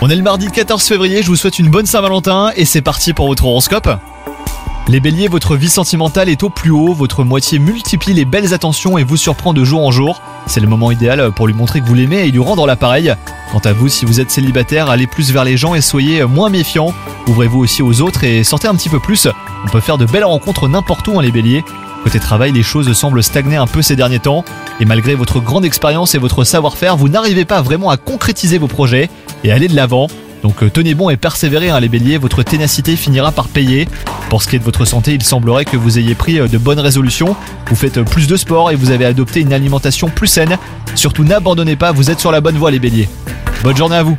On est le mardi 14 février, je vous souhaite une bonne Saint-Valentin et c'est parti pour votre horoscope. Les béliers, votre vie sentimentale est au plus haut, votre moitié multiplie les belles attentions et vous surprend de jour en jour. C'est le moment idéal pour lui montrer que vous l'aimez et lui rendre l'appareil. Quant à vous, si vous êtes célibataire, allez plus vers les gens et soyez moins méfiant. Ouvrez-vous aussi aux autres et sortez un petit peu plus. On peut faire de belles rencontres n'importe où, hein, les béliers. Côté travail, les choses semblent stagner un peu ces derniers temps. Et malgré votre grande expérience et votre savoir-faire, vous n'arrivez pas vraiment à concrétiser vos projets et aller de l'avant. Donc euh, tenez bon et persévérez hein, les béliers, votre ténacité finira par payer. Pour ce qui est de votre santé, il semblerait que vous ayez pris euh, de bonnes résolutions, vous faites euh, plus de sport et vous avez adopté une alimentation plus saine. Surtout n'abandonnez pas, vous êtes sur la bonne voie les béliers. Bonne journée à vous